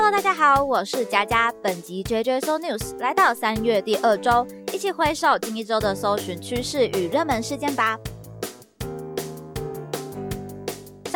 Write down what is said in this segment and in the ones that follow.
Hello，大家好，我是佳佳。本集 JJ So News 来到三月第二周，一起回首近一周的搜寻趋势与热门事件吧。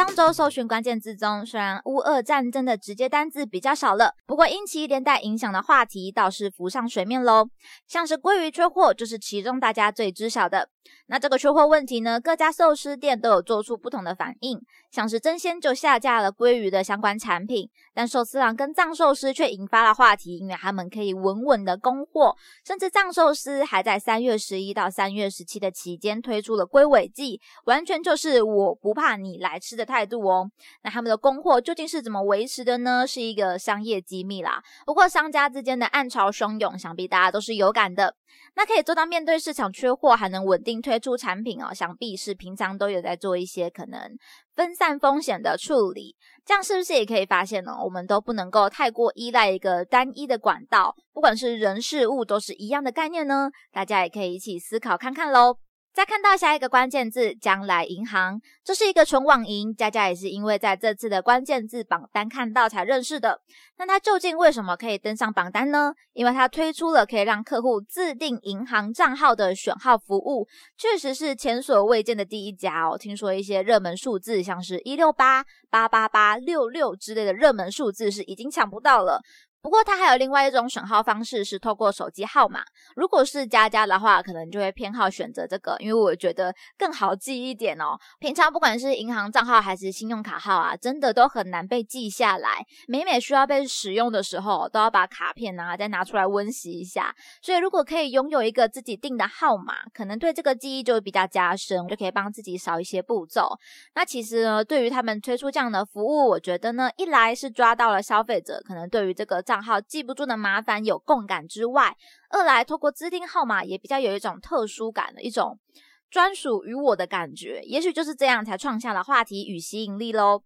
上周搜寻关键字中，虽然乌俄战争的直接单字比较少了，不过因其连带影响的话题倒是浮上水面喽。像是鲑鱼缺货，就是其中大家最知晓的。那这个缺货问题呢，各家寿司店都有做出不同的反应。像是真鲜就下架了鲑鱼的相关产品，但寿司郎跟藏寿司却引发了话题，因为他们可以稳稳的供货，甚至藏寿司还在三月十一到三月十七的期间推出了龟尾季，完全就是我不怕你来吃的态度哦。那他们的供货究竟是怎么维持的呢？是一个商业机密啦。不过商家之间的暗潮汹涌，想必大家都是有感的。那可以做到面对市场缺货还能稳定推出产品哦，想必是平常都有在做一些可能分散风险的处理。这样是不是也可以发现呢？我们都不能够太过依赖一个单一的管道，不管是人事物都是一样的概念呢？大家也可以一起思考看看喽。再看到下一个关键字“将来银行”，这是一个纯网银，佳佳也是因为在这次的关键字榜单看到才认识的。那它究竟为什么可以登上榜单呢？因为它推出了可以让客户自定银行账号的选号服务，确实是前所未见的第一家哦。听说一些热门数字，像是一六八八八八六六之类的热门数字，是已经抢不到了。不过它还有另外一种选号方式，是透过手机号码。如果是家家的话，可能就会偏好选择这个，因为我觉得更好记一点哦。平常不管是银行账号还是信用卡号啊，真的都很难被记下来。每每需要被使用的时候，都要把卡片啊再拿出来温习一下。所以如果可以拥有一个自己定的号码，可能对这个记忆就比较加深，就可以帮自己少一些步骤。那其实呢，对于他们推出这样的服务，我觉得呢，一来是抓到了消费者可能对于这个。账号记不住的麻烦有共感之外，二来透过自定号码也比较有一种特殊感的一种专属于我的感觉，也许就是这样才创下了话题与吸引力喽。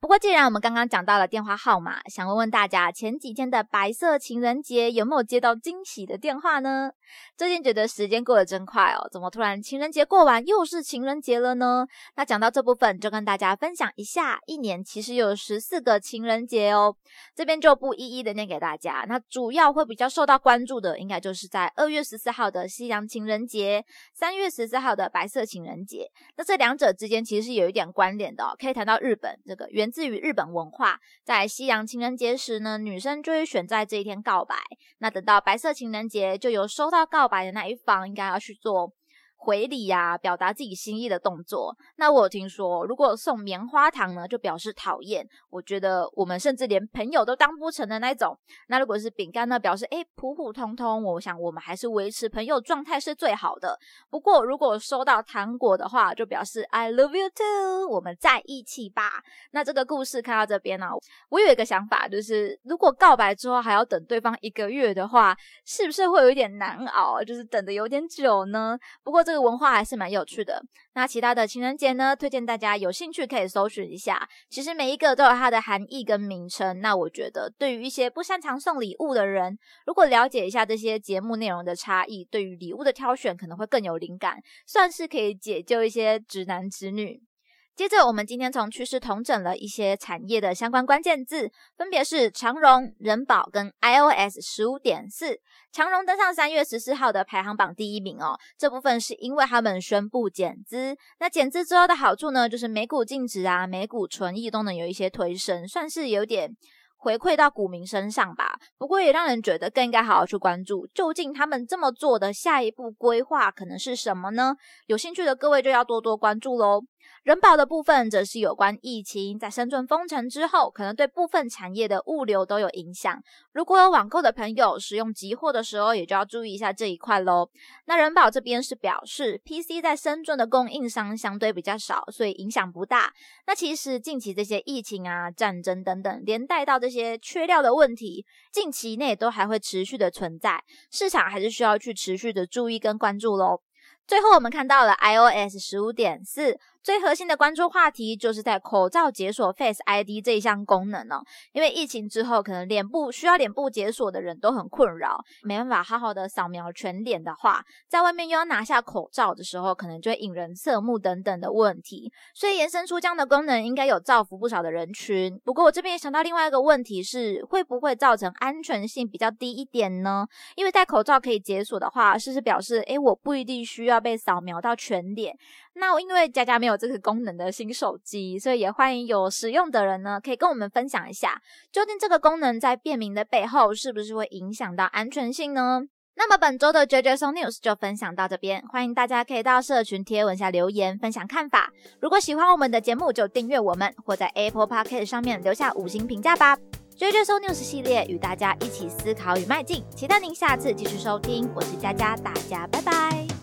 不过既然我们刚刚讲到了电话号码，想问问大家前几天的白色情人节有没有接到惊喜的电话呢？最近觉得时间过得真快哦，怎么突然情人节过完又是情人节了呢？那讲到这部分，就跟大家分享一下，一年其实有十四个情人节哦。这边就不一一的念给大家。那主要会比较受到关注的，应该就是在二月十四号的西洋情人节，三月十四号的白色情人节。那这两者之间其实是有一点关联的哦。可以谈到日本，这个源自于日本文化，在西洋情人节时呢，女生就会选在这一天告白。那等到白色情人节，就由收到告白的那一方应该要去做。回礼呀，表达自己心意的动作。那我听说，如果送棉花糖呢，就表示讨厌。我觉得我们甚至连朋友都当不成的那种。那如果是饼干呢，表示诶普普通通。我想我们还是维持朋友状态是最好的。不过如果收到糖果的话，就表示 I love you too，我们在一起吧。那这个故事看到这边呢，我有一个想法，就是如果告白之后还要等对方一个月的话，是不是会有一点难熬？就是等的有点久呢？不过这个文化还是蛮有趣的。那其他的情人节呢？推荐大家有兴趣可以搜寻一下。其实每一个都有它的含义跟名称。那我觉得，对于一些不擅长送礼物的人，如果了解一下这些节目内容的差异，对于礼物的挑选可能会更有灵感，算是可以解救一些直男直女。接着，我们今天从趋势统整了一些产业的相关关键字，分别是长荣、人保跟 iOS 十五点四。长荣登上三月十四号的排行榜第一名哦，这部分是因为他们宣布减资。那减资之后的好处呢，就是每股净值啊、每股纯益都能有一些推升，算是有点。回馈到股民身上吧，不过也让人觉得更应该好好去关注，究竟他们这么做的下一步规划可能是什么呢？有兴趣的各位就要多多关注喽。人保的部分则是有关疫情，在深圳封城之后，可能对部分产业的物流都有影响。如果有网购的朋友使用集货的时候，也就要注意一下这一块喽。那人保这边是表示，PC 在深圳的供应商相对比较少，所以影响不大。那其实近期这些疫情啊、战争等等，连带到这些缺料的问题，近期内都还会持续的存在，市场还是需要去持续的注意跟关注喽。最后，我们看到了 iOS 十五点四最核心的关注话题就是在口罩解锁 Face ID 这一项功能哦。因为疫情之后，可能脸部需要脸部解锁的人都很困扰，没办法好好的扫描全脸的话，在外面又要拿下口罩的时候，可能就会引人侧目等等的问题。所以延伸出这样的功能，应该有造福不少的人群。不过我这边也想到另外一个问题是，会不会造成安全性比较低一点呢？因为戴口罩可以解锁的话，是不是表示，诶，我不一定需要被扫描到全脸？那我因为佳佳没有这个功能的新手机，所以也欢迎有使用的人呢，可以跟我们分享一下，究竟这个功能在便民的背后，是不是会影响到安全性呢？那么本周的 j j s o News 就分享到这边，欢迎大家可以到社群贴文下留言分享看法。如果喜欢我们的节目，就订阅我们，或在 Apple Podcast 上面留下五星评价吧。JJ Song News 系列与大家一起思考与迈进，期待您下次继续收听。我是佳佳，大家拜拜。